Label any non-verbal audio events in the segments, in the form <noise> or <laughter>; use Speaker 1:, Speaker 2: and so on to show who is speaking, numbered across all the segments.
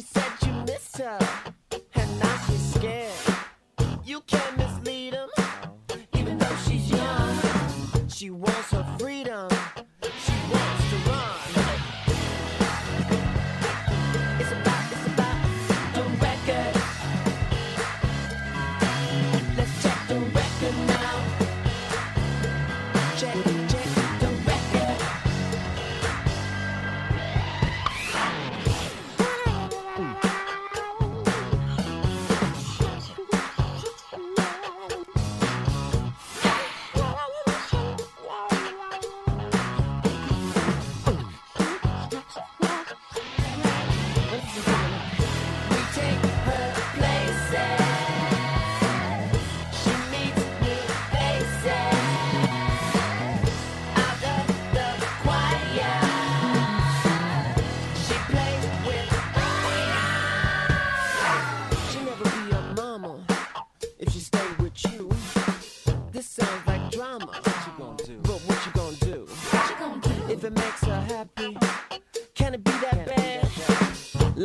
Speaker 1: She said you miss her, and now she's scared. You can't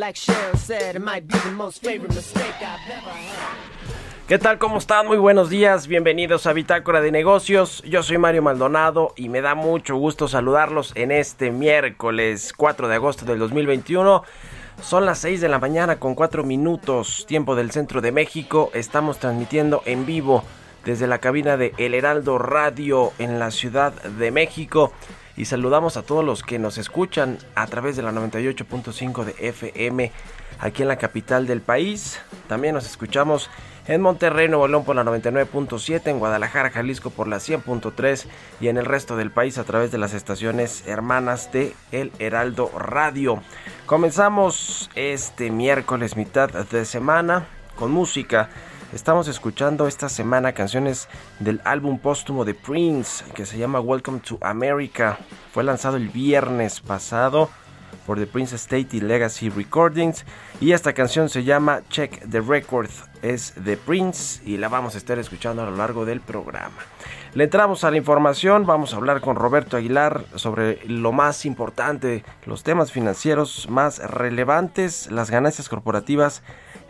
Speaker 1: Like Cheryl said, it might be the most favorite mistake I've ever had.
Speaker 2: ¿Qué tal? ¿Cómo están? Muy buenos días. Bienvenidos a Bitácora de Negocios. Yo soy Mario Maldonado y me da mucho gusto saludarlos en este miércoles 4 de agosto del 2021. Son las 6 de la mañana con 4 minutos, tiempo del centro de México. Estamos transmitiendo en vivo desde la cabina de El Heraldo Radio en la Ciudad de México. Y saludamos a todos los que nos escuchan a través de la 98.5 de FM aquí en la capital del país. También nos escuchamos en Monterrey, Nuevo León por la 99.7, en Guadalajara, Jalisco por la 100.3 y en el resto del país a través de las estaciones hermanas de El Heraldo Radio. Comenzamos este miércoles mitad de semana con música. Estamos escuchando esta semana canciones del álbum póstumo de Prince que se llama Welcome to America. Fue lanzado el viernes pasado por The Prince Estate y Legacy Recordings. Y esta canción se llama Check the Record. Es de Prince y la vamos a estar escuchando a lo largo del programa. Le entramos a la información, vamos a hablar con Roberto Aguilar sobre lo más importante, los temas financieros más relevantes. Las ganancias corporativas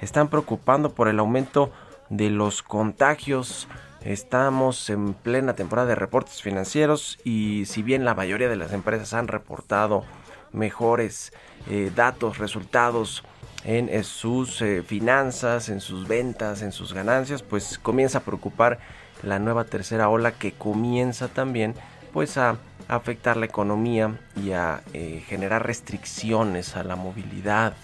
Speaker 2: están preocupando por el aumento de los contagios. Estamos en plena temporada de reportes financieros y si bien la mayoría de las empresas han reportado mejores eh, datos, resultados en eh, sus eh, finanzas, en sus ventas, en sus ganancias, pues comienza a preocupar la nueva tercera ola que comienza también pues a afectar la economía y a generar restricciones a la movilidad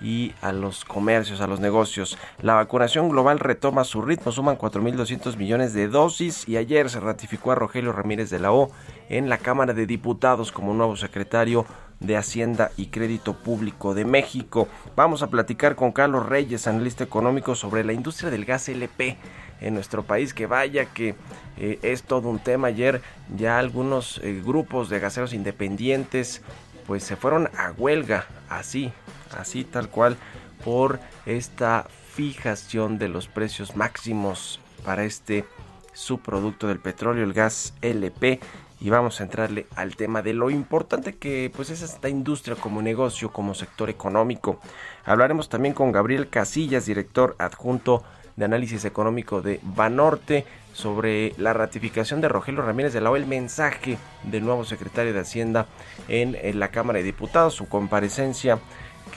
Speaker 2: y a los comercios, a los negocios. La vacunación global retoma su ritmo, suman 4.200 millones de dosis y ayer se ratificó a Rogelio Ramírez de la O en la Cámara de Diputados como nuevo secretario de Hacienda y Crédito Público de México. Vamos a platicar con Carlos Reyes, analista económico, sobre la industria del gas LP en nuestro país, que vaya que eh, es todo un tema. Ayer ya algunos eh, grupos de gaseros independientes pues se fueron a huelga, así, así tal cual, por esta fijación de los precios máximos para este subproducto del petróleo, el gas LP. Y vamos a entrarle al tema de lo importante que pues es esta industria como negocio, como sector económico. Hablaremos también con Gabriel Casillas, director adjunto de análisis económico de Banorte sobre la ratificación de Rogelio Ramírez de la O, mensaje del nuevo secretario de Hacienda en, en, la Cámara de Diputados, su comparecencia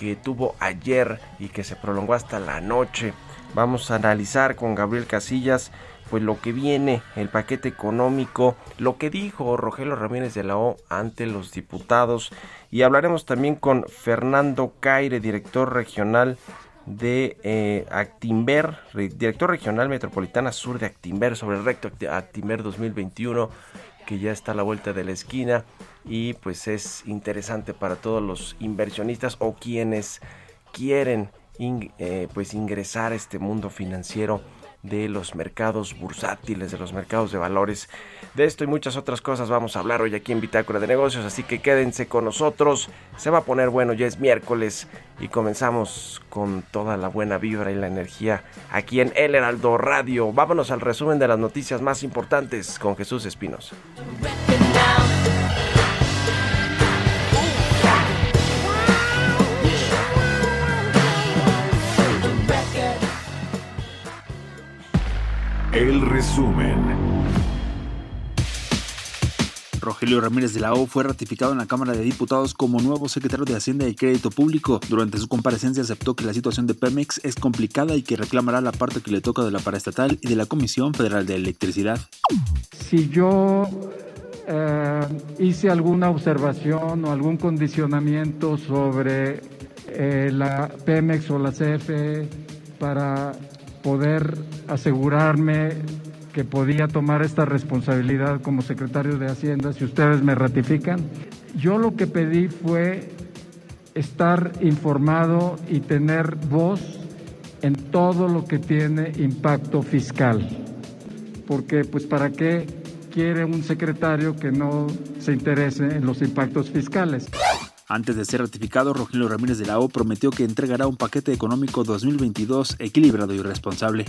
Speaker 2: que tuvo ayer y que se prolongó hasta la noche. Vamos a analizar con Gabriel Casillas pues lo que viene, el paquete económico, lo que dijo Rogelio Ramírez de la O ante los diputados y hablaremos también con Fernando Caire, director regional de eh, Actimber, director regional metropolitana sur de Actimber, sobre el recto Actimber 2021, que ya está a la vuelta de la esquina y pues es interesante para todos los inversionistas o quienes quieren eh, pues ingresar a este mundo financiero de los mercados bursátiles, de los mercados de valores. De esto y muchas otras cosas vamos a hablar hoy aquí en Bitácora de Negocios, así que quédense con nosotros. Se va a poner bueno, ya es miércoles y comenzamos con toda la buena vibra y la energía aquí en El Heraldo Radio. Vámonos al resumen de las noticias más importantes con Jesús Espinos.
Speaker 3: El resumen.
Speaker 4: Rogelio Ramírez de la O fue ratificado en la Cámara de Diputados como nuevo secretario de Hacienda y Crédito Público. Durante su comparecencia aceptó que la situación de Pemex es complicada y que reclamará la parte que le toca de la paraestatal y de la Comisión Federal de Electricidad.
Speaker 5: Si yo eh, hice alguna observación o algún condicionamiento sobre eh, la Pemex o la CFE para poder asegurarme que podía tomar esta responsabilidad como secretario de Hacienda, si ustedes me ratifican. Yo lo que pedí fue estar informado y tener voz en todo lo que tiene impacto fiscal. Porque, pues, ¿para qué quiere un secretario que no se interese en los impactos fiscales?
Speaker 4: Antes de ser ratificado, Rogelio Ramírez de la O prometió que entregará un paquete económico 2022 equilibrado y responsable.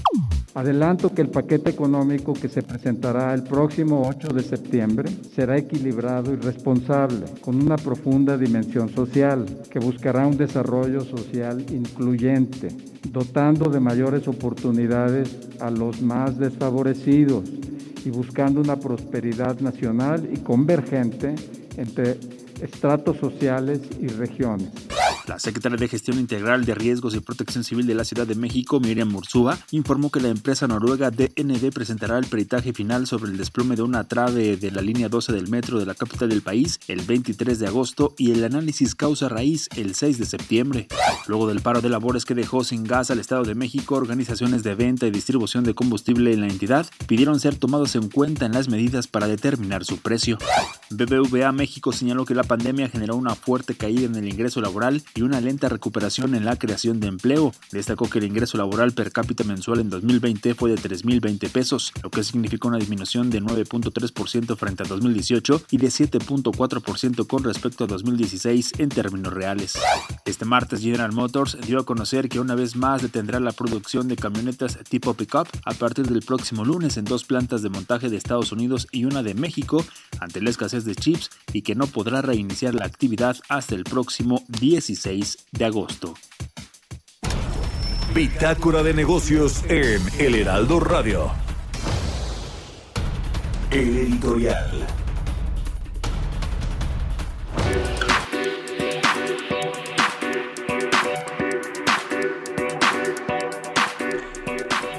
Speaker 5: Adelanto que el paquete económico que se presentará el próximo 8 de septiembre será equilibrado y responsable, con una profunda dimensión social, que buscará un desarrollo social incluyente, dotando de mayores oportunidades a los más desfavorecidos y buscando una prosperidad nacional y convergente entre estratos sociales y regiones.
Speaker 4: La secretaria de Gestión Integral de Riesgos y Protección Civil de la Ciudad de México, Miriam Mursúa, informó que la empresa noruega DNB presentará el peritaje final sobre el desplome de una trave de la línea 12 del metro de la capital del país el 23 de agosto y el análisis causa raíz el 6 de septiembre. Luego del paro de labores que dejó sin gas al Estado de México, organizaciones de venta y distribución de combustible en la entidad pidieron ser tomados en cuenta en las medidas para determinar su precio. BBVA México señaló que la pandemia generó una fuerte caída en el ingreso laboral y una lenta recuperación en la creación de empleo. Destacó que el ingreso laboral per cápita mensual en 2020 fue de 3.020 pesos, lo que significó una disminución de 9.3% frente a 2018 y de 7.4% con respecto a 2016 en términos reales. Este martes General Motors dio a conocer que una vez más detendrá la producción de camionetas tipo pickup a partir del próximo lunes en dos plantas de montaje de Estados Unidos y una de México ante la escasez de chips y que no podrá reiniciar la actividad hasta el próximo 16 de agosto.
Speaker 3: Bitácora de negocios en El Heraldo Radio. El editorial.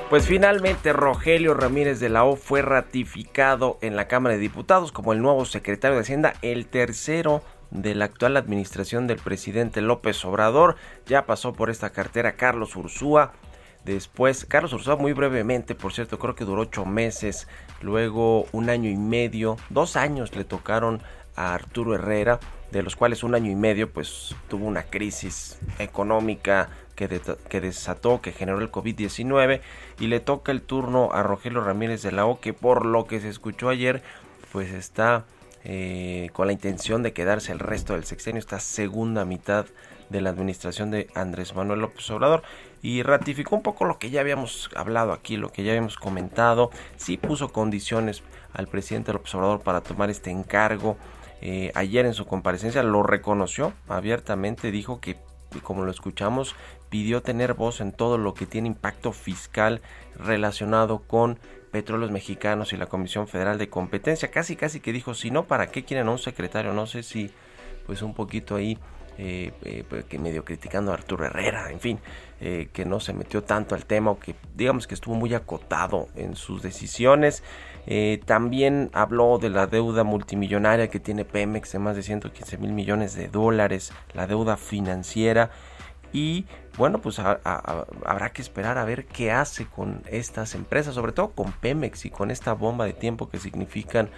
Speaker 2: Pues finalmente Rogelio Ramírez de la O fue ratificado en la Cámara de Diputados como el nuevo secretario de Hacienda, el tercero de la actual administración del presidente López Obrador. Ya pasó por esta cartera Carlos Ursúa. Después, Carlos Ursúa muy brevemente, por cierto, creo que duró ocho meses. Luego un año y medio, dos años le tocaron a Arturo Herrera, de los cuales un año y medio pues tuvo una crisis económica que, que desató, que generó el COVID-19 y le toca el turno a Rogelio Ramírez de la O que por lo que se escuchó ayer pues está eh, con la intención de quedarse el resto del sexenio, esta segunda mitad de la administración de Andrés Manuel López Obrador y ratificó un poco lo que ya habíamos hablado aquí, lo que ya habíamos comentado, sí puso condiciones al presidente López Obrador para tomar este encargo. Eh, ayer en su comparecencia lo reconoció abiertamente, dijo que, como lo escuchamos, pidió tener voz en todo lo que tiene impacto fiscal relacionado con petróleos mexicanos y la Comisión Federal de Competencia. Casi, casi que dijo, si no, ¿para qué quieren a un secretario? No sé si, pues un poquito ahí, eh, eh, pues, que medio criticando a Arturo Herrera, en fin, eh, que no se metió tanto al tema o que digamos que estuvo muy acotado en sus decisiones. también habló de la deuda multimillonaria que tiene Pemex de más de 115 mil millones de dólares, la deuda financiera y bueno, pues habrá que esperar a ver qué hace con estas empresas, sobre todo con Pemex y con esta bomba de tiempo que significan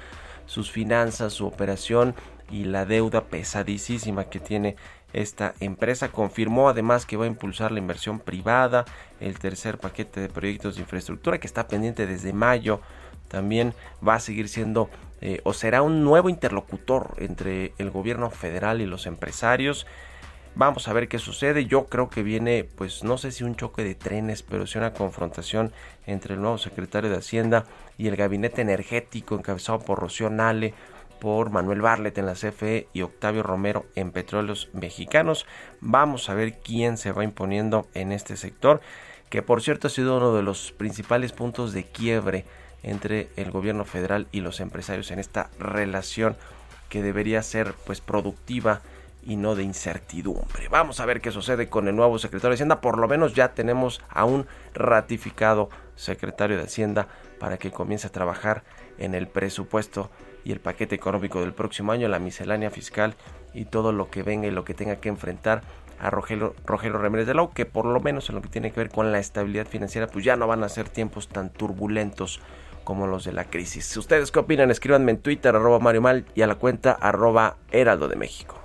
Speaker 2: sus finanzas, su operación y la deuda pesadísima que tiene esta empresa. Confirmó además que va a impulsar la inversión privada, el tercer paquete de proyectos de infraestructura que está pendiente desde mayo. También va a seguir siendo eh, o será un nuevo interlocutor entre el gobierno federal y los empresarios. Vamos a ver qué sucede. Yo creo que viene, pues no sé si un choque de trenes, pero sí una confrontación entre el nuevo secretario de Hacienda y el gabinete energético encabezado por Rocío Nale, por Manuel Barlet en la CFE y Octavio Romero en Petróleos Mexicanos. Vamos a ver quién se va imponiendo en este sector, que por cierto ha sido uno de los principales puntos de quiebre entre el gobierno federal y los empresarios en esta relación que debería ser pues productiva y no de incertidumbre. Vamos a ver qué sucede con el nuevo secretario de Hacienda. Por lo menos ya tenemos a un ratificado secretario de Hacienda para que comience a trabajar en el presupuesto y el paquete económico del próximo año, la miscelánea fiscal y todo lo que venga y lo que tenga que enfrentar a Rogelio, Rogelio Ramírez de Lau, que por lo menos en lo que tiene que ver con la estabilidad financiera, pues ya no van a ser tiempos tan turbulentos como los de la crisis. ¿Ustedes qué opinan? Escríbanme en Twitter, arroba Mario Mal y a la cuenta arroba Heraldo de México.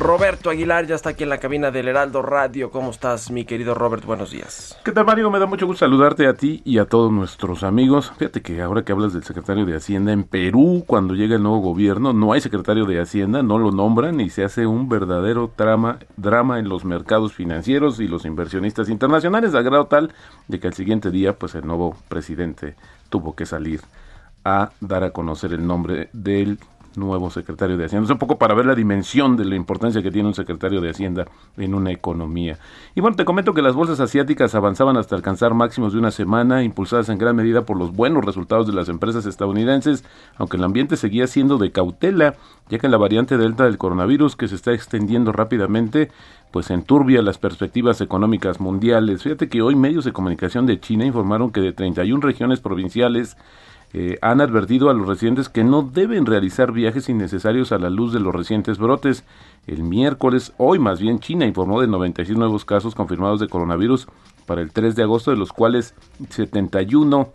Speaker 2: Roberto Aguilar ya está aquí en la cabina del Heraldo Radio. ¿Cómo estás, mi querido Robert? Buenos días.
Speaker 6: ¿Qué tal, Mario? Me da mucho gusto saludarte a ti y a todos nuestros amigos. Fíjate que ahora que hablas del secretario de Hacienda en Perú, cuando llega el nuevo gobierno, no hay secretario de Hacienda, no lo nombran y se hace un verdadero drama, drama en los mercados financieros y los inversionistas internacionales, a grado tal de que al siguiente día, pues el nuevo presidente tuvo que salir a dar a conocer el nombre del nuevo secretario de Hacienda. Es un poco para ver la dimensión de la importancia que tiene un secretario de Hacienda en una economía. Y bueno, te comento que las bolsas asiáticas avanzaban hasta alcanzar máximos de una semana, impulsadas en gran medida por los buenos resultados de las empresas estadounidenses, aunque el ambiente seguía siendo de cautela, ya que la variante delta del coronavirus que se está extendiendo rápidamente, pues enturbia las perspectivas económicas mundiales. Fíjate que hoy medios de comunicación de China informaron que de 31 regiones provinciales eh, han advertido a los residentes que no deben realizar viajes innecesarios a la luz de los recientes brotes. El miércoles, hoy más bien, China informó de 96 nuevos casos confirmados de coronavirus para el 3 de agosto, de los cuales 71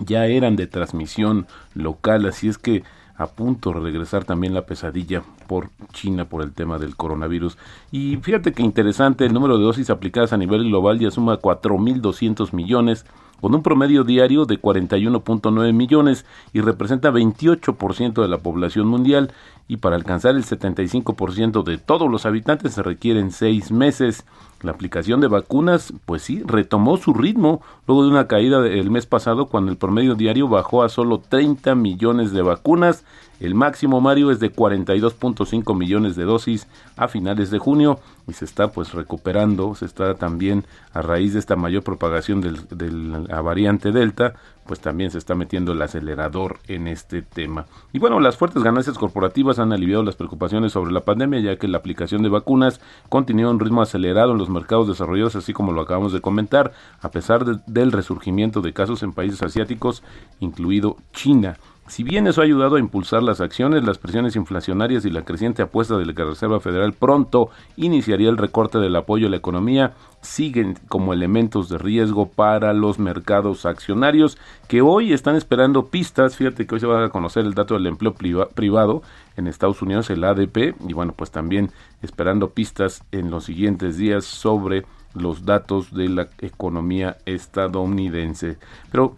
Speaker 6: ya eran de transmisión local, así es que a punto de regresar también la pesadilla por China por el tema del coronavirus. Y fíjate que interesante, el número de dosis aplicadas a nivel global ya suma 4.200 millones, con un promedio diario de 41.9 millones y representa 28% de la población mundial y para alcanzar el 75% de todos los habitantes se requieren seis meses. La aplicación de vacunas, pues sí, retomó su ritmo luego de una caída el mes pasado cuando el promedio diario bajó a solo 30 millones de vacunas. El máximo, Mario, es de 42.5 millones de dosis a finales de junio y se está pues recuperando, se está también a raíz de esta mayor propagación de la variante Delta, pues también se está metiendo el acelerador en este tema. Y bueno, las fuertes ganancias corporativas han aliviado las preocupaciones sobre la pandemia, ya que la aplicación de vacunas continúa a un ritmo acelerado en los mercados desarrollados, así como lo acabamos de comentar, a pesar del resurgimiento de casos en países asiáticos, incluido China. Si bien eso ha ayudado a impulsar las acciones, las presiones inflacionarias y la creciente apuesta de la Reserva Federal pronto iniciaría el recorte del apoyo a la economía, siguen como elementos de riesgo para los mercados accionarios que hoy están esperando pistas. Fíjate que hoy se va a conocer el dato del empleo privado en Estados Unidos, el ADP, y bueno, pues también esperando pistas en los siguientes días sobre los datos de la economía estadounidense. Pero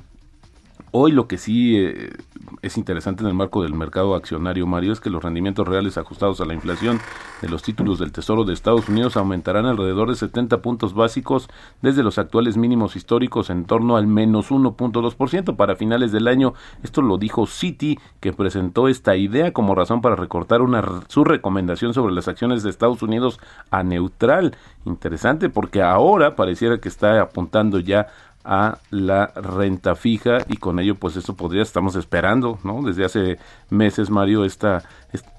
Speaker 6: Hoy lo que sí eh, es interesante en el marco del mercado accionario, Mario, es que los rendimientos reales ajustados a la inflación de los títulos del Tesoro de Estados Unidos aumentarán alrededor de 70 puntos básicos desde los actuales mínimos históricos en torno al menos 1.2% para finales del año. Esto lo dijo Citi, que presentó esta idea como razón para recortar una, su recomendación sobre las acciones de Estados Unidos a neutral. Interesante porque ahora pareciera que está apuntando ya a la renta fija y con ello pues esto podría estamos esperando no desde hace meses Mario esta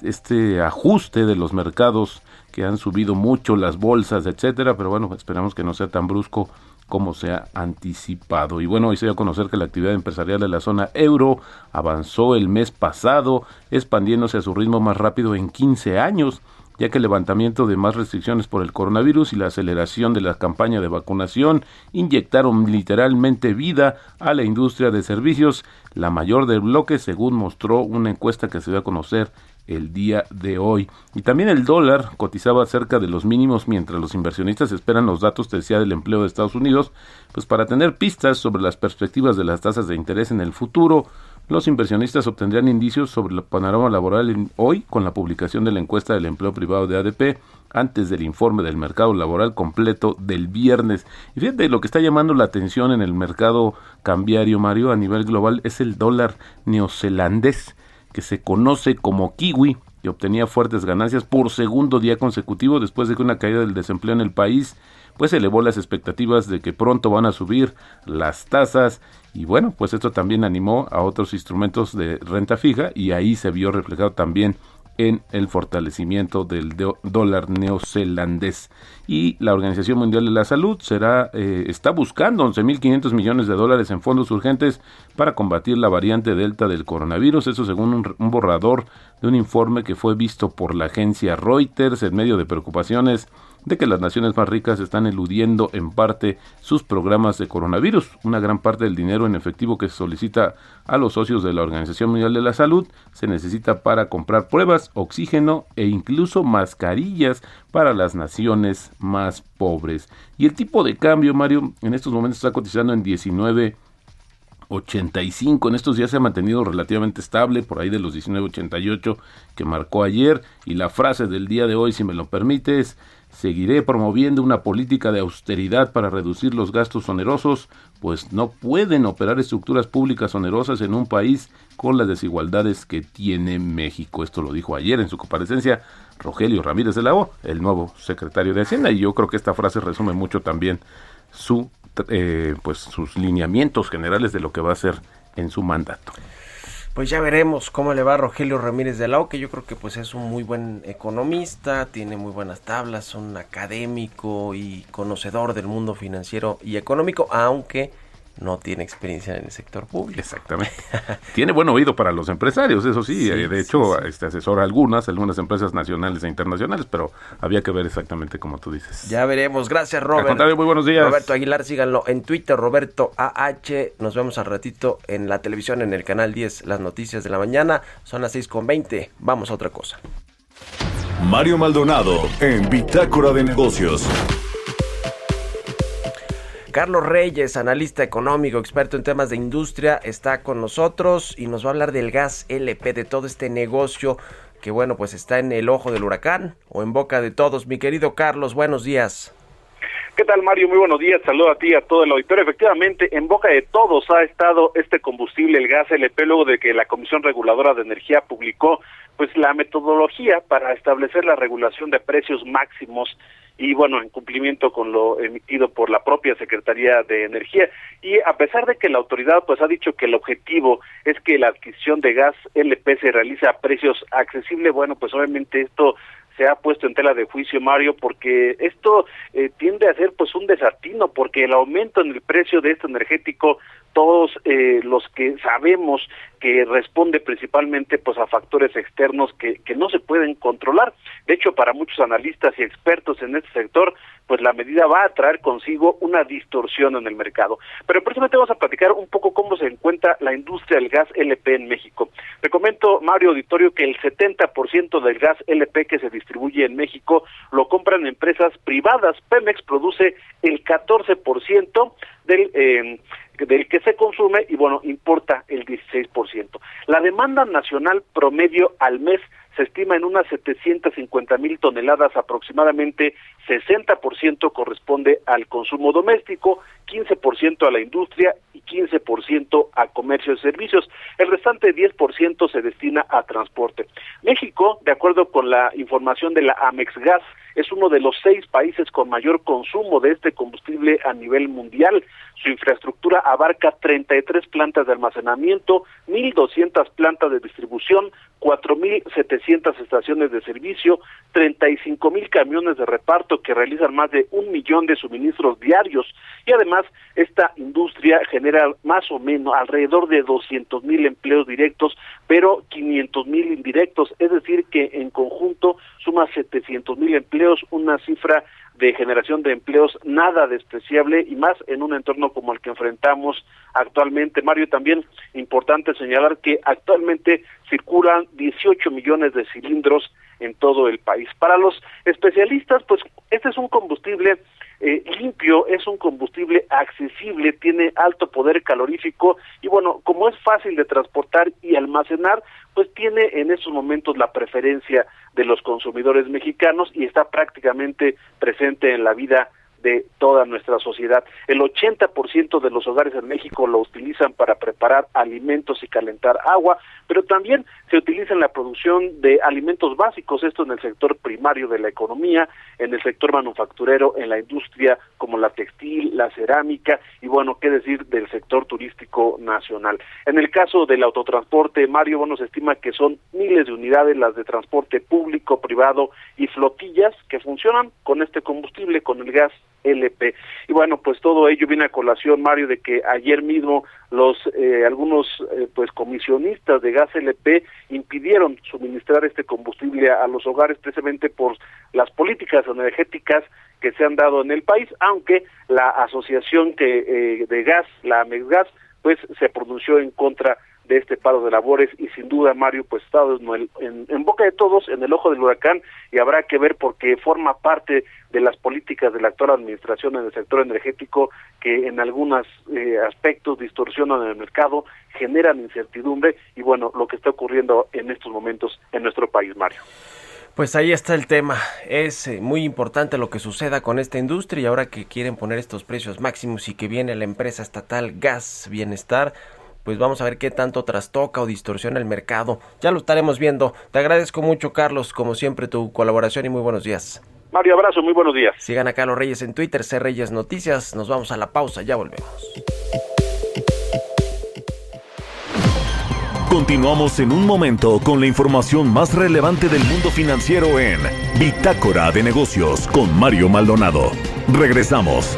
Speaker 6: este ajuste de los mercados que han subido mucho las bolsas etcétera pero bueno esperamos que no sea tan brusco como se ha anticipado. Y bueno, hoy se dio a conocer que la actividad empresarial de la zona euro avanzó el mes pasado, expandiéndose a su ritmo más rápido en 15 años ya que el levantamiento de más restricciones por el coronavirus y la aceleración de la campaña de vacunación inyectaron literalmente vida a la industria de servicios, la mayor del bloque, según mostró una encuesta que se dio a conocer el día de hoy. Y también el dólar cotizaba cerca de los mínimos mientras los inversionistas esperan los datos, te del empleo de Estados Unidos, pues para tener pistas sobre las perspectivas de las tasas de interés en el futuro, los inversionistas obtendrían indicios sobre el panorama laboral hoy con la publicación de la encuesta del empleo privado de ADP antes del informe del mercado laboral completo del viernes. Y fíjate, lo que está llamando la atención en el mercado cambiario, Mario, a nivel global es el dólar neozelandés, que se conoce como kiwi, obtenía fuertes ganancias por segundo día consecutivo después de que una caída del desempleo en el país pues elevó las expectativas de que pronto van a subir las tasas. Y bueno, pues esto también animó a otros instrumentos de renta fija y ahí se vio reflejado también en el fortalecimiento del dólar neozelandés. Y la Organización Mundial de la Salud será, eh, está buscando 11.500 millones de dólares en fondos urgentes para combatir la variante Delta del coronavirus. Eso según un borrador de un informe que fue visto por la agencia Reuters en medio de preocupaciones de que las naciones más ricas están eludiendo en parte sus programas de coronavirus. Una gran parte del dinero en efectivo que se solicita a los socios de la Organización Mundial de la Salud se necesita para comprar pruebas, oxígeno e incluso mascarillas para las naciones más pobres. Y el tipo de cambio, Mario, en estos momentos está cotizando en 19 85. En estos días se ha mantenido relativamente estable, por ahí de los 19.88 que marcó ayer. Y la frase del día de hoy, si me lo permites, seguiré promoviendo una política de austeridad para reducir los gastos onerosos, pues no pueden operar estructuras públicas onerosas en un país con las desigualdades que tiene México. Esto lo dijo ayer en su comparecencia Rogelio Ramírez de la O, el nuevo secretario de Hacienda, y yo creo que esta frase resume mucho también su eh, pues sus lineamientos generales de lo que va a hacer en su mandato.
Speaker 2: Pues ya veremos cómo le va a Rogelio Ramírez de la que yo creo que pues es un muy buen economista, tiene muy buenas tablas, un académico y conocedor del mundo financiero y económico, aunque no tiene experiencia en el sector público.
Speaker 6: Exactamente. <laughs> tiene buen oído para los empresarios, eso sí. Eh, de hecho, este asesora algunas, algunas empresas nacionales e internacionales, pero había que ver exactamente como tú dices.
Speaker 2: Ya veremos. Gracias, Robert.
Speaker 6: muy buenos días.
Speaker 2: Roberto Aguilar, síganlo en Twitter, Roberto AH. Nos vemos al ratito en la televisión, en el canal 10, las noticias de la mañana. Son las 6.20. Vamos a otra cosa.
Speaker 3: Mario Maldonado en Bitácora de Negocios.
Speaker 2: Carlos Reyes, analista económico, experto en temas de industria, está con nosotros y nos va a hablar del gas LP, de todo este negocio que bueno, pues está en el ojo del huracán o en boca de todos. Mi querido Carlos, buenos días.
Speaker 7: ¿Qué tal, Mario? Muy buenos días. Saludo a ti y a todo el auditorio. Efectivamente, en boca de todos ha estado este combustible, el gas LP, luego de que la Comisión Reguladora de Energía publicó pues la metodología para establecer la regulación de precios máximos y bueno, en cumplimiento con lo emitido por la propia Secretaría de Energía. Y a pesar de que la autoridad pues ha dicho que el objetivo es que la adquisición de gas LP se realice a precios accesibles, bueno, pues obviamente esto se ha puesto en tela de juicio Mario porque esto eh, tiende a ser pues un desatino porque el aumento en el precio de este energético todos eh, los que sabemos que responde principalmente pues a factores externos que, que no se pueden controlar. De hecho, para muchos analistas y expertos en este sector, pues la medida va a traer consigo una distorsión en el mercado. Pero precisamente vamos a platicar un poco cómo se encuentra la industria del gas LP en México. Te comento, Mario Auditorio, que el 70% del gas LP que se distribuye en México lo compran empresas privadas. Pemex produce el 14% del eh, del que se consume y bueno, importa el 16%. La demanda nacional promedio al mes se estima en unas 750 mil toneladas, aproximadamente 60% corresponde al consumo doméstico, 15% a la industria y 15% a comercio y servicios. El restante 10% se destina a transporte. México, de acuerdo con la información de la Amex Gas, es uno de los seis países con mayor consumo de este combustible a nivel mundial. Su infraestructura abarca 33 plantas de almacenamiento, 1.200 plantas de distribución, 4.700 estaciones de servicio, 35.000 camiones de reparto que realizan más de un millón de suministros diarios y además esta industria genera más o menos alrededor de 200.000 empleos directos, pero 500.000 indirectos, es decir que en conjunto suma 700.000 empleos, una cifra de generación de empleos nada despreciable y más en un entorno como el que enfrentamos actualmente. Mario, también importante señalar que actualmente circulan 18 millones de cilindros en todo el país. Para los especialistas, pues este es un combustible eh, limpio, es un combustible accesible, tiene alto poder calorífico y bueno, como es fácil de transportar y almacenar, pues tiene en estos momentos la preferencia de los consumidores mexicanos y está prácticamente presente en la vida de toda nuestra sociedad. El 80% de los hogares en México lo utilizan para preparar alimentos y calentar agua, pero también se utiliza en la producción de alimentos básicos, esto en el sector primario de la economía, en el sector manufacturero, en la industria como la textil, la cerámica y bueno, qué decir del sector turístico nacional. En el caso del autotransporte, Mario, bueno, se estima que son miles de unidades las de transporte público, privado y flotillas que funcionan con este combustible, con el gas LP. Y bueno, pues todo ello viene a colación, Mario, de que ayer mismo los eh, algunos eh, pues comisionistas de gas LP impidieron suministrar este combustible a, los hogares precisamente por las políticas energéticas que se han dado en el país, aunque la asociación que eh, de gas, la Amexgas, pues se pronunció en contra de este paro de labores y sin duda Mario pues está en, boca de todos en el ojo del huracán y habrá que ver porque forma parte de las políticas de la actual administración en el sector energético que en algunos eh, aspectos distorsionan el mercado, generan incertidumbre y bueno, lo que está ocurriendo en estos momentos en nuestro país, Mario.
Speaker 2: Pues ahí está el tema. Es eh, muy importante lo que suceda con esta industria y ahora que quieren poner estos precios máximos y que viene la empresa estatal Gas Bienestar, pues vamos a ver qué tanto trastoca o distorsiona el mercado. Ya lo estaremos viendo. Te agradezco mucho, Carlos, como siempre, tu colaboración y muy buenos días.
Speaker 7: Mario, abrazo, muy buenos días.
Speaker 2: Sigan a Carlos Reyes en Twitter, C Reyes Noticias. Nos vamos a la pausa, ya volvemos.
Speaker 3: Continuamos en un momento con la información más relevante del mundo financiero en Bitácora de Negocios con Mario Maldonado. Regresamos.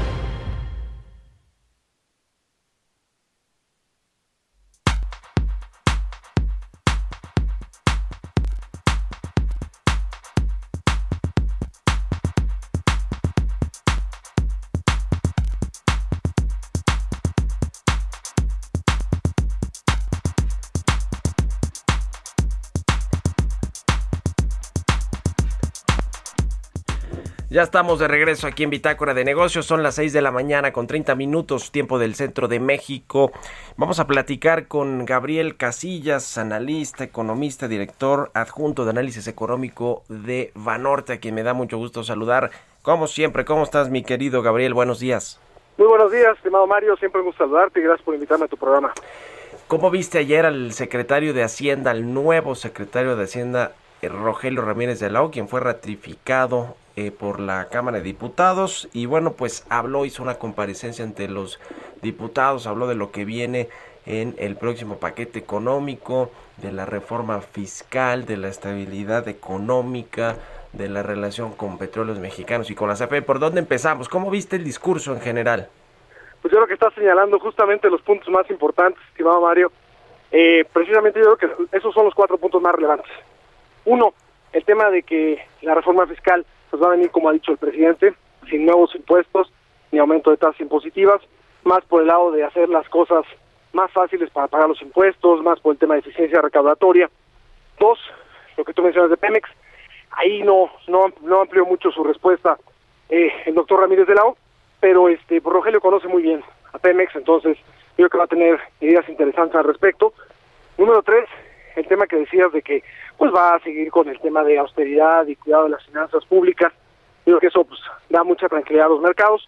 Speaker 2: Ya estamos de regreso aquí en Bitácora de Negocios. Son las 6 de la mañana con 30 minutos, tiempo del centro de México. Vamos a platicar con Gabriel Casillas, analista, economista, director adjunto de análisis económico de Vanorte, a quien me da mucho gusto saludar. Como siempre, ¿cómo estás, mi querido Gabriel? Buenos días.
Speaker 8: Muy buenos días, estimado Mario. Siempre un gusto saludarte y gracias por invitarme a tu programa.
Speaker 2: ¿Cómo viste ayer al secretario de Hacienda, al nuevo secretario de Hacienda, eh, Rogelio Ramírez de la O, quien fue ratificado eh, por la Cámara de Diputados y bueno pues habló, hizo una comparecencia ante los diputados, habló de lo que viene en el próximo paquete económico, de la reforma fiscal, de la estabilidad económica, de la relación con petróleos mexicanos y con la CFE. ¿Por dónde empezamos? ¿Cómo viste el discurso en general?
Speaker 8: Pues yo creo que está señalando justamente los puntos más importantes, estimado Mario. Eh, precisamente yo creo que esos son los cuatro puntos más relevantes. Uno, el tema de que la reforma fiscal pues va a venir, como ha dicho el presidente, sin nuevos impuestos ni aumento de tasas impositivas, más por el lado de hacer las cosas más fáciles para pagar los impuestos, más por el tema de eficiencia recaudatoria. Dos, lo que tú mencionas de Pemex, ahí no no, no amplió mucho su respuesta eh, el doctor Ramírez de la O, pero este Rogelio conoce muy bien a Pemex, entonces creo que va a tener ideas interesantes al respecto. Número tres, el tema que decías de que pues va a seguir con el tema de austeridad y cuidado de las finanzas públicas. Yo creo que eso pues da mucha tranquilidad a los mercados.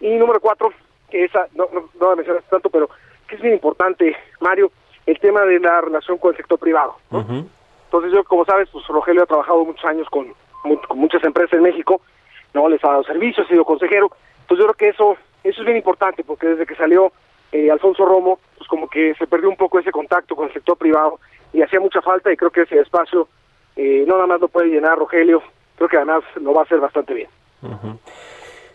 Speaker 8: Y número cuatro, que esa no, no, no la mencionaste tanto, pero que es bien importante, Mario, el tema de la relación con el sector privado. ¿no? Entonces yo, como sabes, pues Rogelio ha trabajado muchos años con, con muchas empresas en México, no les ha dado servicios, ha sido consejero. Entonces yo creo que eso eso es bien importante porque desde que salió eh, Alfonso Romo, pues como que se perdió un poco ese contacto con el sector privado y hacía mucha falta y creo que ese espacio eh, no nada más lo puede llenar Rogelio, creo que además lo va a hacer bastante bien.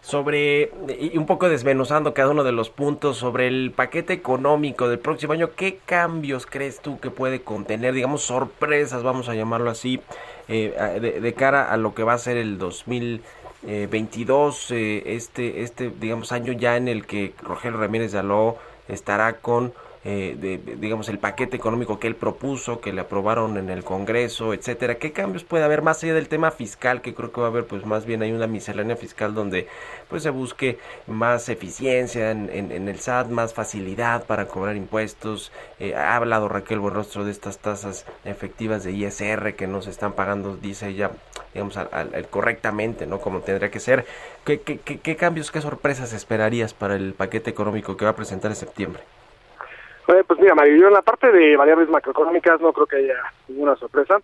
Speaker 2: Sobre, y un poco desmenuzando cada uno de los puntos, sobre el paquete económico del próximo año, ¿qué cambios crees tú que puede contener, digamos, sorpresas, vamos a llamarlo así, eh, de, cara a lo que va a ser el 2022, eh, este, este, digamos, año ya en el que Rogelio Ramírez Aló estará con eh, de- digamos el paquete económico que él propuso, que le aprobaron en el Congreso, etcétera. ¿Qué cambios puede haber más allá del tema fiscal, que creo que va a haber pues más bien hay una miscelánea fiscal donde pues se busque más eficiencia en, en- en el SAT, más facilidad para cobrar impuestos. Eh, ha hablado Raquel Buenrostro de estas tasas efectivas de ISR que no se están pagando, dice ella, digamos, al- al- correctamente, ¿no? Como tendría que ser. ¿Qué, qué, qué, qué cambios, qué sorpresas esperarías para el paquete económico que va a presentar en septiembre?
Speaker 8: Eh, pues mira, Mario, yo en la parte de variables macroeconómicas no creo que haya ninguna sorpresa.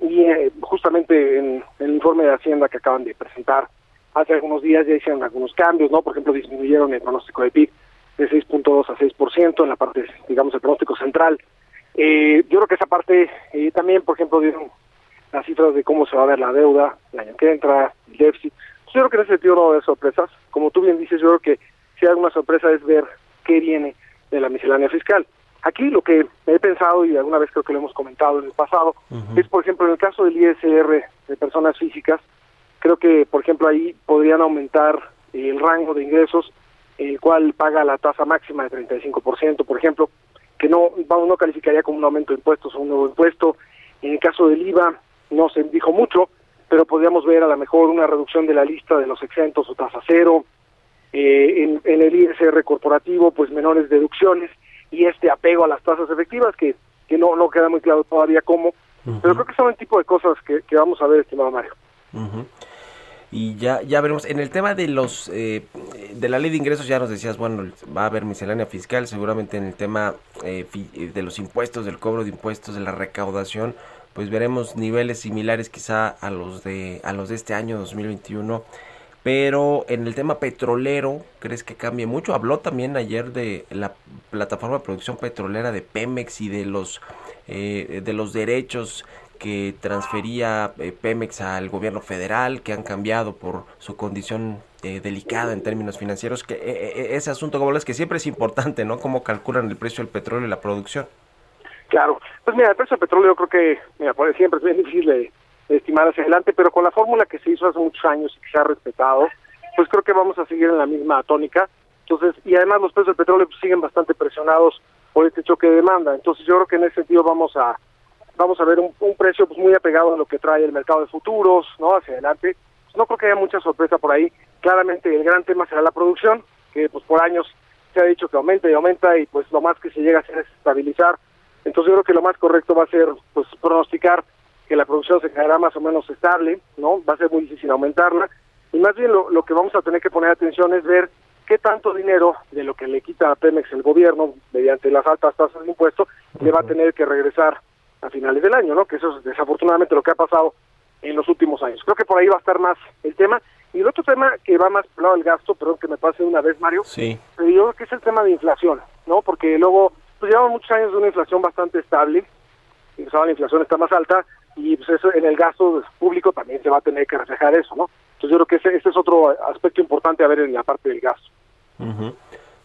Speaker 8: Y eh, justamente en, el informe de Hacienda que acaban de presentar hace algunos días ya hicieron algunos cambios, ¿no? Por ejemplo, disminuyeron el pronóstico de PIB de 6.2 a 6% en la parte, digamos, el pronóstico central. Eh, yo creo que esa parte eh, también, por ejemplo, dieron las cifras de cómo se va a ver la deuda el año que entra, el déficit. Yo creo que en ese sentido no va sorpresas. Como tú bien dices, yo creo que si hay alguna sorpresa es ver qué viene de la miscelánea fiscal. Aquí lo que he pensado, y alguna vez creo que lo hemos comentado en el pasado, es, por ejemplo, en el caso del ISR de personas físicas, creo que, por ejemplo, ahí podrían aumentar el rango de ingresos, el cual paga la tasa máxima de 35%, por ejemplo, que no, vamos, no calificaría como un aumento de impuestos o un nuevo impuesto. En el caso del IVA, no se dijo mucho, pero podríamos ver a lo mejor una reducción de la lista de los exentos o tasa cero, eh, en, en el ISR corporativo, pues menores deducciones y este apego a las tasas efectivas que, que no, no queda muy claro todavía cómo, pero creo que son el tipo de cosas que, que vamos a ver, estimado Mario.
Speaker 2: Y ya, ya veremos. En el tema de los eh, de la ley de ingresos ya nos decías, bueno, va a haber miscelánea fiscal, seguramente en el tema eh, eh, de los impuestos, del cobro de impuestos, de la recaudación, pues veremos niveles similares quizá a los de a los de este año 2021. Pero en el tema petrolero, ¿crees que cambie mucho? Habló también ayer de la plataforma de producción petrolera de Pemex y de los eh, de los derechos que transfería eh, Pemex al gobierno federal, que han cambiado por su condición eh, delicada en términos financieros, que eh, ese asunto, como es que siempre es importante, ¿no? Cómo calculan el precio del petróleo y la producción.
Speaker 8: Claro, pues mira, el precio del petróleo yo creo que, mira, por siempre es bien difícil de estimar hacia adelante, pero con la fórmula que se hizo hace muchos años y que se ha respetado, pues creo que vamos a seguir en la misma tónica. Entonces, y además los precios del petróleo pues, siguen bastante presionados por este choque de demanda. Entonces, yo creo que en ese sentido vamos a vamos a ver un, un precio pues muy apegado a lo que trae el mercado de futuros, ¿no? Hacia adelante. Pues, no creo que haya mucha sorpresa por ahí. Claramente el gran tema será la producción, que pues por años se ha dicho que aumenta y aumenta y pues lo más que se llega a hacer es estabilizar. Entonces yo creo que lo más correcto va a ser pues pronosticar que la producción se quedará más o menos estable, ¿no? Va a ser muy difícil aumentarla. Y más bien lo, lo que vamos a tener que poner atención es ver qué tanto dinero de lo que le quita a Pemex el gobierno mediante las altas tasas de impuesto le va a tener que regresar a finales del año, ¿no? Que eso es desafortunadamente lo que ha pasado en los últimos años. Creo que por ahí va a estar más el tema. Y el otro tema que va más por el lado del gasto, perdón que me pase una vez, Mario,
Speaker 2: Sí.
Speaker 8: pero yo creo que es el tema de inflación, ¿no? Porque luego pues llevamos muchos años de una inflación bastante estable, y pues ahora la inflación está más alta, y pues eso en el gasto público también se va a tener que reflejar eso, ¿no? Entonces yo creo que ese, es otro aspecto importante a ver en la parte del gasto.
Speaker 2: Ujú.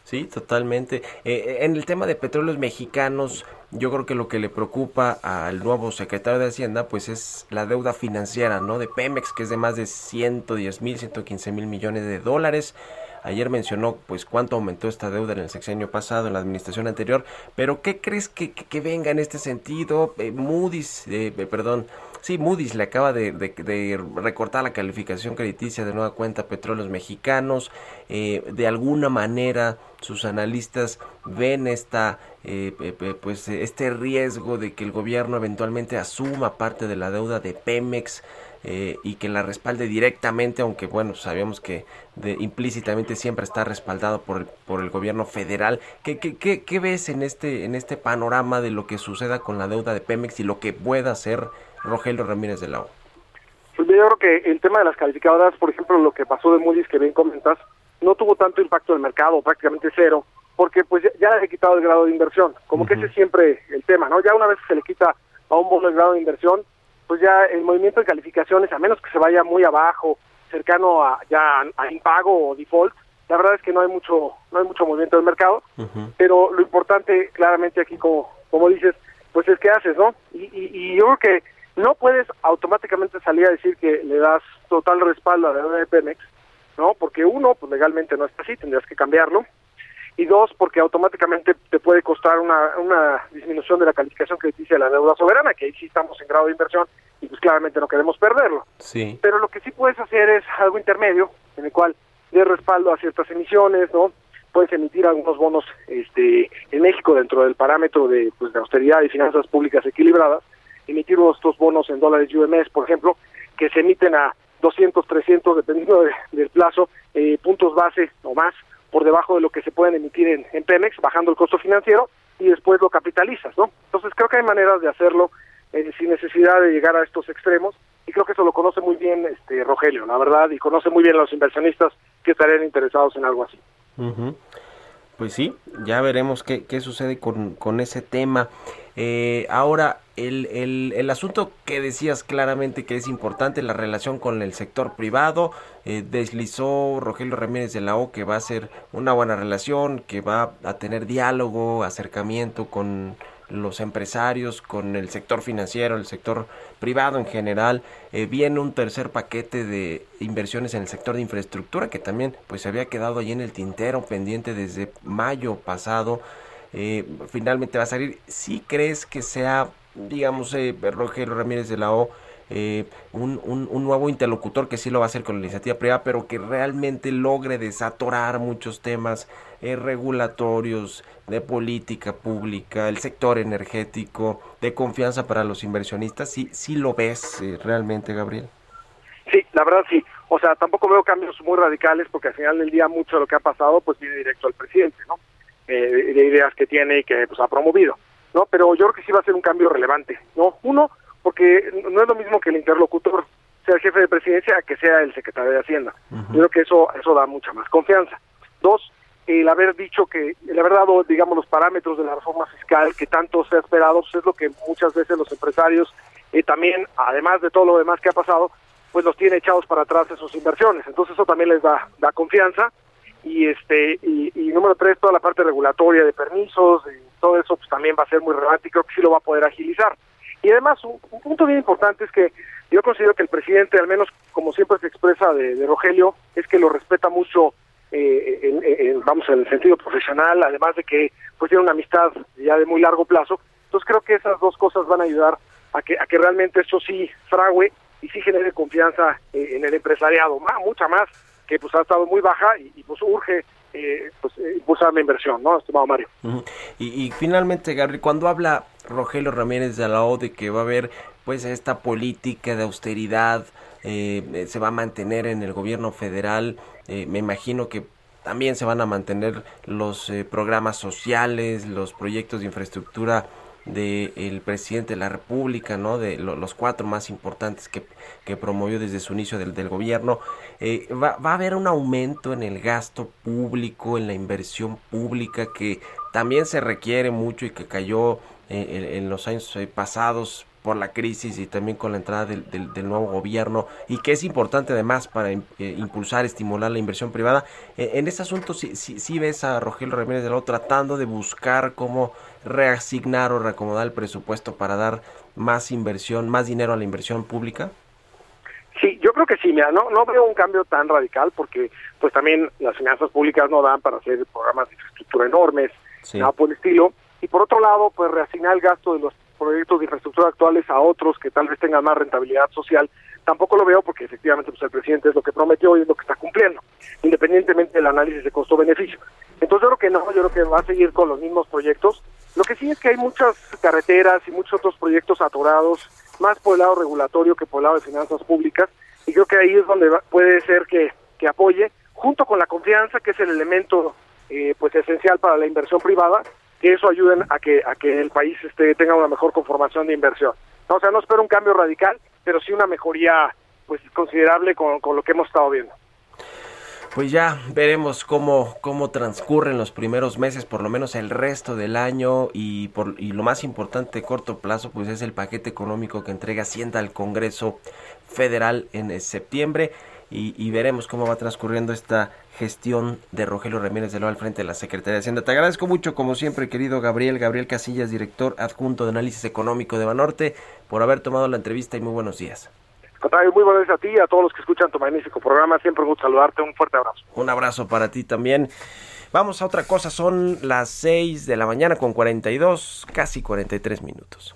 Speaker 2: Sí, totalmente. Eh, en el tema de petróleos mexicanos, yo creo que lo que le preocupa al nuevo secretario de Hacienda, pues es la deuda financiera, ¿no? De Pemex, que es de más de 110 mil, 115 mil millones de dólares. Ayer mencionó, pues, cuánto aumentó esta deuda en el sexenio pasado, en la administración anterior. Pero, ¿qué crees que, venga en este sentido? Eh, Moody's, eh, eh, perdón, Sí, Moody's le acaba de, recortar la calificación crediticia de nueva cuenta a petróleos mexicanos. Eh, de alguna manera, sus analistas ven esta, eh, pues, este riesgo de que el gobierno eventualmente asuma parte de la deuda de Pemex eh, y que la respalde directamente, aunque bueno, sabemos que de, implícitamente siempre está respaldado por, el- por el gobierno federal. ¿Qué, qué, qué, qué ves en este, en este panorama de lo que suceda con la deuda de Pemex y lo que pueda hacer Rogelio Ramírez de la O?
Speaker 8: Pues yo creo que el tema de las calificadoras, por ejemplo, lo que pasó de Moody's que bien comentas, no tuvo tanto impacto en el mercado, prácticamente cero, porque pues ya, ya le he quitado el grado de inversión, como que ese es siempre el tema, ¿no? Ya una vez que se le quita a un bono el grado de inversión, pues ya el movimiento de calificaciones, a menos que se vaya muy abajo, cercano a ya a, impago o default, la verdad es que no hay mucho no hay mucho movimiento del mercado, pero lo importante claramente aquí como como dices pues es qué haces no y, y, y yo creo que no puedes automáticamente salir a decir que le das total respaldo a la de Pemex no porque uno pues legalmente no está así tendrías que cambiarlo y dos porque automáticamente te puede costar una, una disminución de la calificación crediticia de la deuda soberana que ahí sí estamos en grado de inversión y pues claramente no queremos perderlo
Speaker 2: Sí.
Speaker 8: pero lo que sí puedes hacer es algo intermedio en el cual dé respaldo a ciertas emisiones, ¿no? Puedes emitir algunos bonos este, en México dentro del parámetro de, pues, de austeridad y finanzas públicas equilibradas, emitir estos bonos en dólares UMS, por ejemplo, que se emiten a 200, 300, dependiendo de- del plazo, eh, puntos base o más por debajo de lo que se pueden emitir en, en Pemex, bajando el costo financiero y después lo capitalizas, ¿no? Entonces creo que hay maneras de hacerlo eh, sin necesidad de llegar a estos extremos y creo que eso lo conoce muy bien este Rogelio, la verdad, y conoce muy bien a los inversionistas que estarían interesados en algo así.
Speaker 2: Pues sí, ya veremos qué, qué sucede con, con ese tema. Eh, ahora, el, el, el asunto que decías claramente que es importante, la relación con el sector privado, eh, deslizó Rogelio Ramírez de la O que va a ser una buena relación, que va a tener diálogo, acercamiento con los empresarios, con el sector financiero, el sector privado en general. Eh, viene un tercer paquete de inversiones en el sector de infraestructura que también pues se había quedado ahí en el tintero pendiente desde mayo pasado. Eh, finalmente va a salir. Si crees que sea, digamos, eh, Rogelio Ramírez de la O, eh, un, nuevo interlocutor que sí lo va a hacer con la iniciativa privada, pero que realmente logre desatorar muchos temas eh, regulatorios, de política pública, el sector energético, de confianza para los inversionistas. Sí, sí lo ves eh, realmente, Gabriel.
Speaker 8: Sí, la verdad sí. O sea, tampoco veo cambios muy radicales porque al final del día mucho de lo que ha pasado pues viene directo al presidente, ¿no? Eh, de, de ideas que tiene y que pues ha promovido, ¿no? Pero yo creo que sí va a ser un cambio relevante, ¿no? Uno, porque no es lo mismo que el interlocutor sea el jefe de presidencia a que sea el secretario de Hacienda. Yo creo que eso eso da mucha más confianza. Dos, el haber dicho que, el haber dado, digamos, los parámetros de la reforma fiscal que tanto se ha esperado, pues es lo que muchas veces los empresarios eh, también, además de todo lo demás que ha pasado, pues los tiene echados para atrás en sus inversiones. Entonces eso también les da, da confianza. Y este y, número tres, toda la parte regulatoria de permisos, y todo eso pues también va a ser muy relevante y creo que sí lo va a poder agilizar. Y además, un, un punto bien importante es que yo considero que el presidente, al menos como siempre se expresa de, Rogelio, es que lo respeta mucho eh, en- en- vamos en el sentido profesional, además de que pues tiene una amistad ya de muy largo plazo. Entonces creo que esas dos cosas van a ayudar a que a que realmente esto sí frague y sí genere confianza eh, en el empresariado, más, mucha más que pues ha estado muy baja y, y, pues urge eh, pues eh, impulsar la inversión, ¿no, estimado Mario?
Speaker 2: Y finalmente, Gabriel, cuando habla Rogelio Ramírez de la O de que va a haber pues esta política de austeridad, eh, eh, se va a mantener en el gobierno federal, eh, me imagino que también se van a mantener los eh, programas sociales, los proyectos de infraestructura del presidente de la República, ¿no? De lo- los cuatro más importantes que, que promovió desde su inicio del, del gobierno. Eh, va, va a haber un aumento en el gasto público, en la inversión pública que también se requiere mucho y que cayó eh, en, los años eh, pasados por la crisis y también con la entrada del, del- del nuevo gobierno y que es importante además para im- impulsar, estimular la inversión privada. En este asunto sí, sí, sí ves a Rogelio Ramírez de la O tratando de buscar cómo reasignar o reacomodar el presupuesto para dar más inversión, más dinero a la inversión pública.
Speaker 8: Sí, yo creo que sí, mira, no, no veo un cambio tan radical porque pues también las finanzas públicas no dan para hacer programas de infraestructura enormes,
Speaker 2: Sí.
Speaker 8: nada por el estilo. Y por otro lado, pues reasignar el gasto de los proyectos de infraestructura actuales a otros que tal vez tengan más rentabilidad social, tampoco lo veo porque efectivamente pues el presidente es lo que prometió y es lo que está cumpliendo, independientemente del análisis de costo-beneficio. Entonces yo creo que no, yo creo que va a seguir con los mismos proyectos. Lo que sí es que hay muchas carreteras y muchos otros proyectos atorados, más por el lado regulatorio que por el lado de finanzas públicas, y creo que ahí es donde va- puede ser que, que apoye, junto con la confianza, que es el elemento eh, pues esencial para la inversión privada, que eso ayuden a que a que el país este, tenga una mejor conformación de inversión. O sea, no espero un cambio radical, pero sí una mejoría pues considerable con, con lo que hemos estado viendo.
Speaker 2: Pues ya veremos cómo, cómo transcurren los primeros meses, por lo menos el resto del año y, por, y lo más importante corto plazo pues es el paquete económico que entrega Hacienda al Congreso Federal en septiembre y, y veremos cómo va transcurriendo esta gestión de Rogelio Ramírez de Loa al frente de la Secretaría de Hacienda. Te agradezco mucho como siempre querido Gabriel, Gabriel Casillas, director adjunto de análisis económico de Banorte, por haber tomado la entrevista y muy buenos días.
Speaker 8: Muy buenas a ti y a todos los que escuchan tu magnífico programa. Siempre un gusto saludarte. Un fuerte abrazo.
Speaker 2: Un abrazo para ti también. Vamos a otra cosa, son las 6 de la mañana con 42, casi 43 minutos.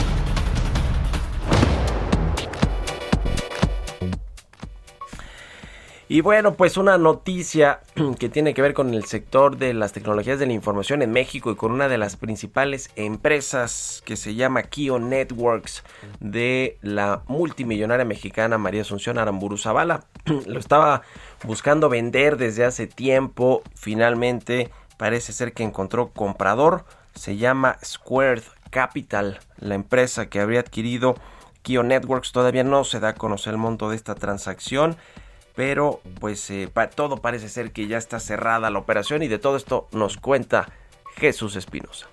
Speaker 2: Y bueno, pues una noticia <clears throat> que tiene que ver con el sector de las tecnologías de la información en México y con una de las principales empresas que se llama Kio Networks de la multimillonaria mexicana María Asunción Aramburu Zavala. <clears throat> Lo estaba buscando vender desde hace tiempo. Finalmente parece ser que encontró comprador. Se llama Squared Capital, la empresa que habría adquirido Kio Networks. Todavía no se da a conocer el monto de esta transacción pero pues eh, todo parece ser que ya está cerrada la operación y de todo esto nos cuenta Jesús Espinosa.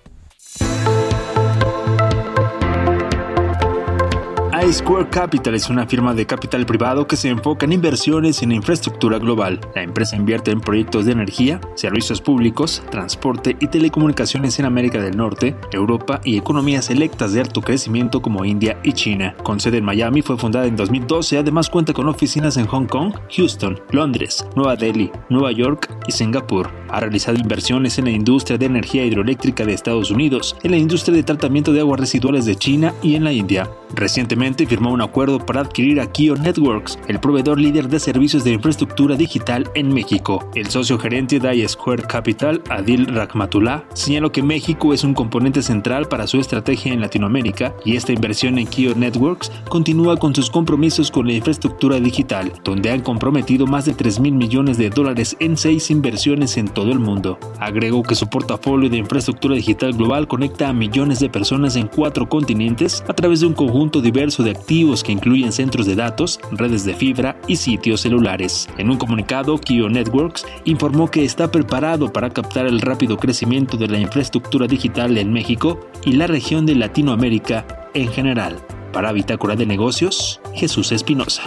Speaker 4: iSquare Capital es una firma de capital privado que se enfoca en inversiones en infraestructura global. La empresa invierte en proyectos de energía, servicios públicos, transporte y telecomunicaciones en América del Norte, Europa y economías selectas de alto crecimiento como India y China. Con sede en Miami, fue fundada en 2012, además cuenta con oficinas en Hong Kong, Houston, Londres, Nueva Delhi, Nueva York y Singapur. Ha realizado inversiones en la industria de energía hidroeléctrica de Estados Unidos, en la industria de tratamiento de aguas residuales de China y en la India. Recientemente firmó un acuerdo para adquirir a Kio Networks, el proveedor líder de servicios de infraestructura digital en México. El socio gerente de iSquare Capital, Adil Rahmatullah, señaló que México es un componente central para su estrategia en Latinoamérica y esta inversión en Kio Networks continúa con sus compromisos con la infraestructura digital, donde han comprometido más de 3 mil millones de dólares en seis inversiones en todo el mundo. Agregó que su portafolio de infraestructura digital global conecta a millones de personas en cuatro continentes a través de un conjunto diverso de activos que incluyen centros de datos, redes de fibra y sitios celulares. En un comunicado, Kio Networks informó que está preparado para captar el rápido crecimiento de la infraestructura digital en México y la región de Latinoamérica en general. Para Bitácora de Negocios, Jesús Espinosa.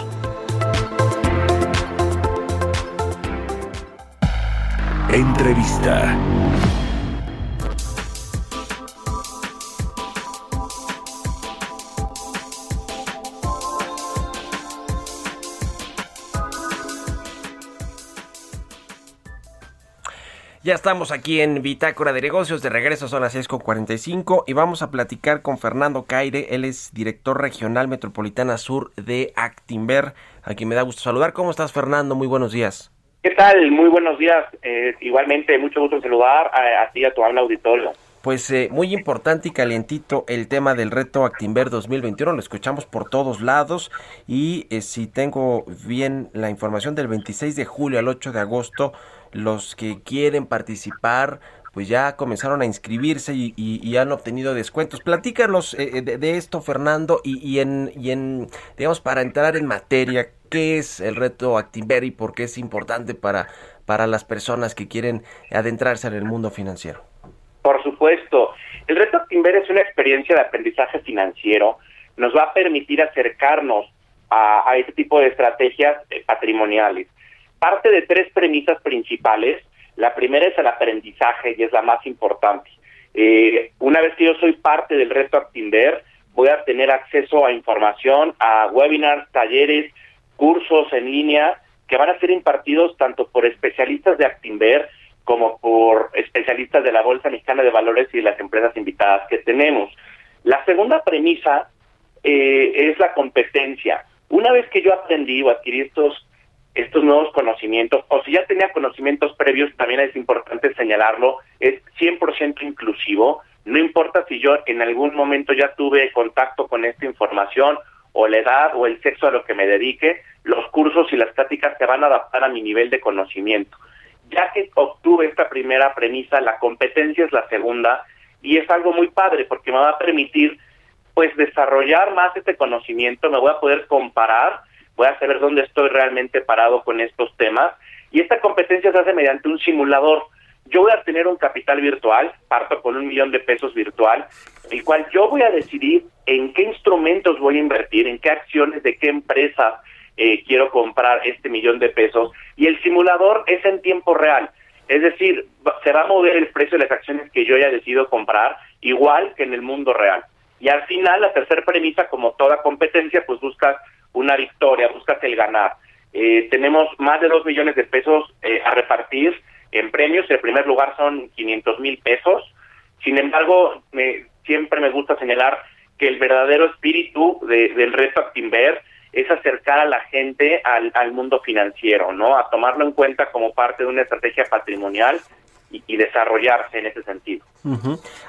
Speaker 3: Entrevista.
Speaker 2: Ya estamos aquí en Bitácora de Negocios, de regreso son las 6.45 y vamos a platicar con Fernando Caire, él es director regional metropolitana sur de Actimber, a quien me da gusto saludar. ¿Cómo estás Fernando? Muy buenos días.
Speaker 9: ¿Qué tal? Muy buenos días. Eh, igualmente, mucho gusto saludar a, a ti y a tu habla auditorio.
Speaker 2: pues eh, muy importante y calientito el tema del reto Actimber 2021, lo escuchamos por todos lados y eh, si tengo bien la información del 26 de julio al 8 de agosto, los que quieren participar pues ya comenzaron a inscribirse y, han obtenido descuentos. Platícanos eh, de, esto, Fernando, y, en, digamos, para entrar en materia, ¿qué es el reto Actimber y por qué es importante para, para las personas que quieren adentrarse en el mundo financiero?
Speaker 9: Por supuesto. El reto Actimber es una experiencia de aprendizaje financiero. Nos va a permitir acercarnos a, a este tipo de estrategias eh, patrimoniales. Parte de tres premisas principales la primera es el aprendizaje y es la más importante. Eh, una vez que yo soy parte del reto Actinder, voy a tener acceso a información, a webinars, talleres, cursos en línea que van a ser impartidos tanto por especialistas de Actinver como por especialistas de la Bolsa Mexicana de Valores y de las empresas invitadas que tenemos. La segunda premisa eh, es la competencia. Una vez que yo aprendí o adquirí estos estos nuevos conocimientos, o si ya tenía conocimientos previos, también es importante señalarlo, es 100% inclusivo, no importa si yo en algún momento ya tuve contacto con esta información o la edad o el sexo a lo que me dedique, los cursos y las prácticas se van a adaptar a mi nivel de conocimiento. Ya que obtuve esta primera premisa, la competencia es la segunda y es algo muy padre porque me va a permitir pues desarrollar más este conocimiento, me voy a poder comparar voy a saber dónde estoy realmente parado con estos temas. Y esta competencia se hace mediante un simulador. Yo voy a tener un capital virtual, parto con un millón de pesos virtual, el cual yo voy a decidir en qué instrumentos voy a invertir, en qué acciones de qué empresas eh, quiero comprar este millón de pesos. Y el simulador es en tiempo real. Es decir, se va a mover el precio de las acciones que yo haya decidido comprar, igual que en el mundo real. Y al final, la tercera premisa, como toda competencia, pues buscas una victoria, buscas el ganar. Eh, tenemos más de dos millones de pesos eh, a repartir en premios. El primer lugar son 500 mil pesos. Sin embargo, me, siempre me gusta señalar que el verdadero espíritu del reto Actinver es acercar a la gente al, al mundo financiero, ¿no? A tomarlo en cuenta como parte de una estrategia patrimonial y, desarrollarse en ese sentido.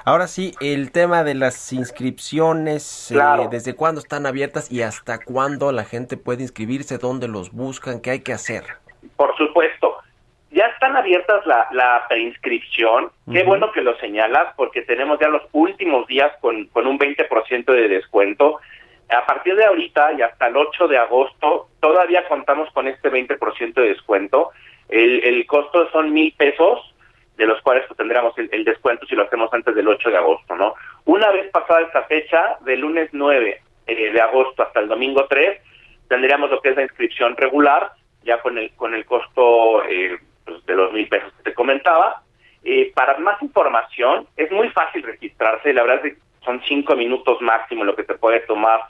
Speaker 2: Ahora sí, el tema de las inscripciones, eh, ¿desde cuándo están abiertas y hasta cuándo la gente puede inscribirse? ¿Dónde los buscan? ¿Qué hay que hacer?
Speaker 9: Por supuesto. Ya están abiertas la, la preinscripción. Qué bueno que lo señalas porque tenemos ya los últimos días con, con un 20% de descuento. A partir de ahorita y hasta el 8 de agosto todavía contamos con este 20% de descuento. El, el costo son mil pesos de los cuales tendríamos el, descuento si lo hacemos antes del 8 de agosto, ¿no? Una vez pasada esta fecha, del lunes 9 eh, de agosto hasta el domingo 3, tendríamos lo que es la inscripción regular, ya con el, con el costo eh, pues, de los mil pesos que te comentaba. Eh, para más información, es muy fácil registrarse, la verdad es que son cinco minutos máximo lo que te puede tomar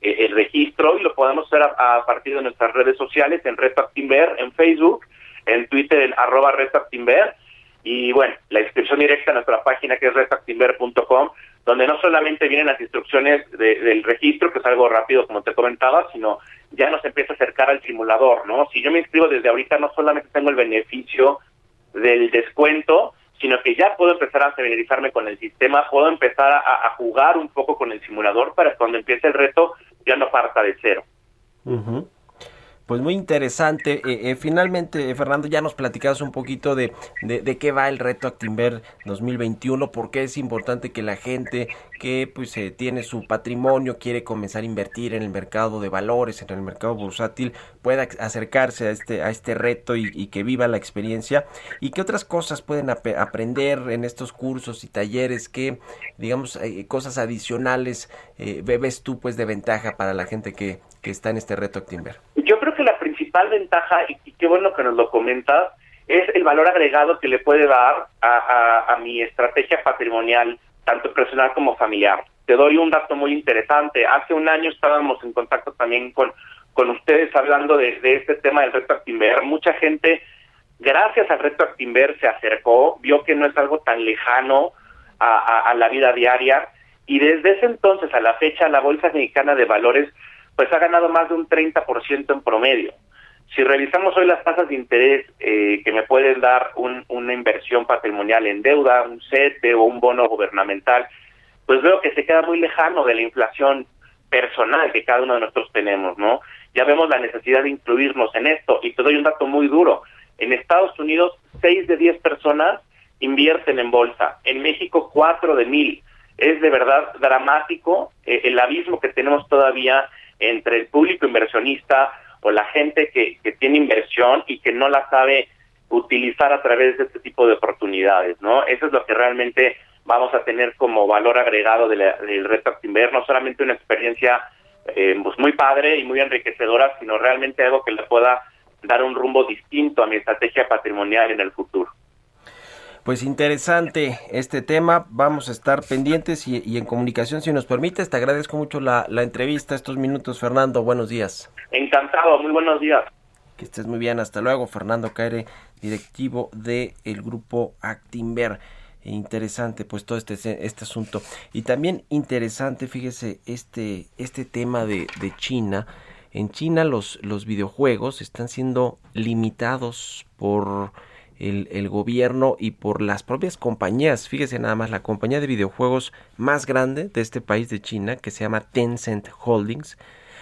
Speaker 9: el registro y lo podemos hacer a, partir de nuestras redes sociales en Reto Actimber, en Facebook, en Twitter en arroba Reto Actimber y bueno, la inscripción directa a nuestra página que es retactimber.com, donde no solamente vienen las instrucciones del registro, que es algo rápido como te comentaba, sino ya nos empieza a acercar al simulador, ¿no? Si yo me inscribo desde ahorita, no solamente tengo el beneficio del descuento, sino que ya puedo empezar a familiarizarme con el sistema, puedo empezar a, jugar un poco con el simulador para que cuando empiece el reto ya no parta de cero.
Speaker 2: Pues muy interesante. Eh, eh, finalmente, eh, Fernando, ya nos platicabas un poquito de, de, qué va el reto Actimber 2021, por qué es importante que la gente que pues tiene su patrimonio, quiere comenzar a invertir en el mercado de valores, en el mercado bursátil, pueda acercarse a este, a este reto y, que viva la experiencia. ¿Y qué otras cosas pueden aprender en estos cursos y talleres? ¿Qué, digamos, cosas adicionales ves tú pues de ventaja para la gente que, que está en este reto Actimber?
Speaker 9: Yo creo que la principal ventaja, y, qué bueno que nos lo comentas, es el valor agregado que le puede dar a, mi estrategia patrimonial, tanto personal como familiar. Te doy un dato muy interesante. Hace un año estábamos en contacto también con, con ustedes hablando de, este tema del reto Actimber. Mucha gente, gracias al reto Actimber, se acercó, vio que no es algo tan lejano a, a la vida diaria y desde ese entonces a la fecha la Bolsa Mexicana de Valores pues ha ganado más de un 30% en promedio. Si revisamos hoy las tasas de interés eh, que me pueden dar un, una inversión patrimonial en deuda, un CETE o un bono gubernamental, pues veo que se queda muy lejano de la inflación personal que cada uno de nosotros tenemos, ¿no? Ya vemos la necesidad de incluirnos en esto y te doy un dato muy duro. En Estados Unidos, 6 de 10 personas invierten en bolsa. En México, 4 de mil. Es de verdad dramático eh, el abismo que tenemos todavía entre el público inversionista o la gente que, que tiene inversión y que no la sabe utilizar a través de este tipo de oportunidades, ¿no? Eso es lo que realmente vamos a tener como valor agregado de la- del reto Actinver, no solamente una experiencia eh, pues muy padre y muy enriquecedora, sino realmente algo que le pueda dar un rumbo distinto a mi estrategia patrimonial en el futuro.
Speaker 2: Pues interesante este tema, vamos a estar pendientes y, y en comunicación si nos permites. Te agradezco mucho la, la entrevista, estos minutos, Fernando. Buenos días.
Speaker 9: Encantado, muy buenos días.
Speaker 2: Que estés muy bien, hasta luego. Fernando Caire, directivo del grupo Actimber. Interesante, pues todo este, este asunto. Y también interesante, fíjese, este, este tema de, de China. En China los, los videojuegos están siendo limitados por el, gobierno y por las propias compañías. Fíjese nada más, la compañía de videojuegos más grande de este país de China, que se llama Tencent Holdings,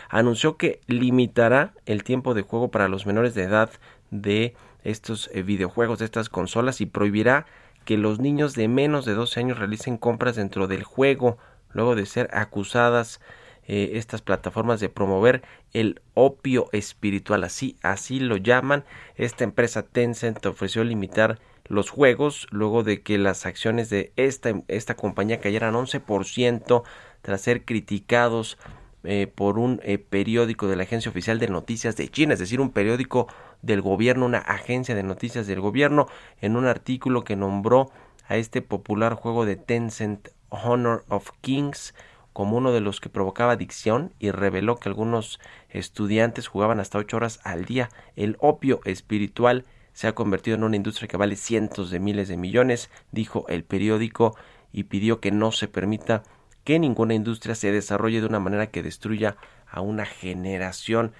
Speaker 2: anunció que limitará el tiempo de juego para los menores de edad de estos eh, videojuegos, de estas consolas, y prohibirá que los niños de menos de 12 años realicen compras dentro del juego, luego de ser acusadas eh, estas plataformas de promover el opio espiritual, así, así lo llaman. Esta empresa Tencent ofreció limitar los juegos luego de que las acciones de esta, esta compañía cayeran 11% tras ser criticados eh, por un eh, periódico de la Agencia Oficial de Noticias de China, es decir, un periódico del gobierno, una agencia de noticias del gobierno, en un artículo que nombró a este popular juego de Tencent Honor of Kings como uno de los que provocaba adicción y reveló que algunos estudiantes jugaban hasta ocho horas al día. El opio espiritual se ha convertido en una industria que vale cientos de miles de millones, dijo el periódico, y pidió que no se permita que ninguna industria se desarrolle de una manera que destruya a una generación.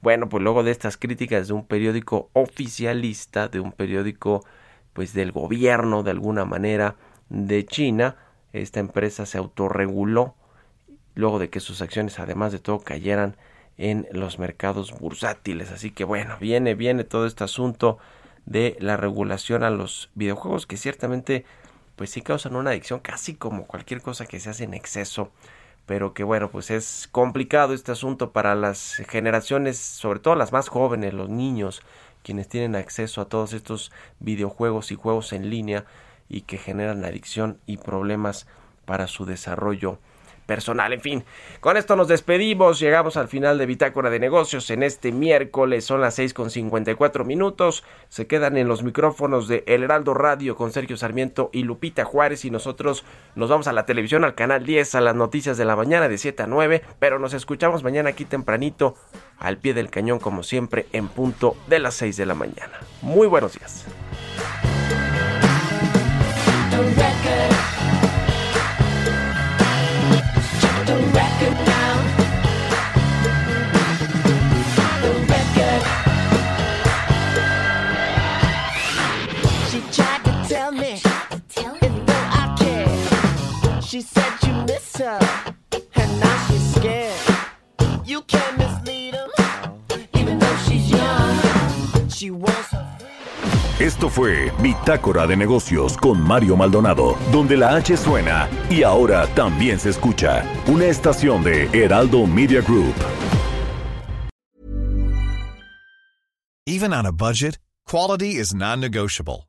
Speaker 2: Bueno, pues luego de estas críticas de un periódico oficialista, de un periódico pues del gobierno de alguna manera de China, esta empresa se autorreguló luego de que sus acciones además de todo cayeran en los mercados bursátiles. Así que bueno, viene, viene todo este asunto de la regulación a los videojuegos que ciertamente pues sí causan una adicción casi como cualquier cosa que se hace en exceso. Pero que bueno, pues es complicado este asunto para las generaciones, sobre todo las más jóvenes, los niños, quienes tienen acceso a todos estos videojuegos y juegos en línea y que generan adicción y problemas para su desarrollo personal. En fin, con esto nos despedimos. Llegamos al final de Bitácora de Negocios en este miércoles. Son las 6 con 54 minutos. Se quedan en los micrófonos de El Heraldo Radio con Sergio Sarmiento y Lupita Juárez. Y nosotros nos vamos a la televisión, al canal 10, a las noticias de la mañana de 7 a 9. Pero nos escuchamos mañana aquí tempranito, al pie del cañón, como siempre, en punto de las 6 de la mañana. Muy buenos días.
Speaker 1: You miss her, and now she's scared. You can't mislead him, even though she's young. She wants her
Speaker 3: Esto fue Bitácora de Negocios con Mario Maldonado, donde la H suena y ahora también se escucha. Una estación de Heraldo Media Group.
Speaker 10: Even on a budget, quality is non-negotiable.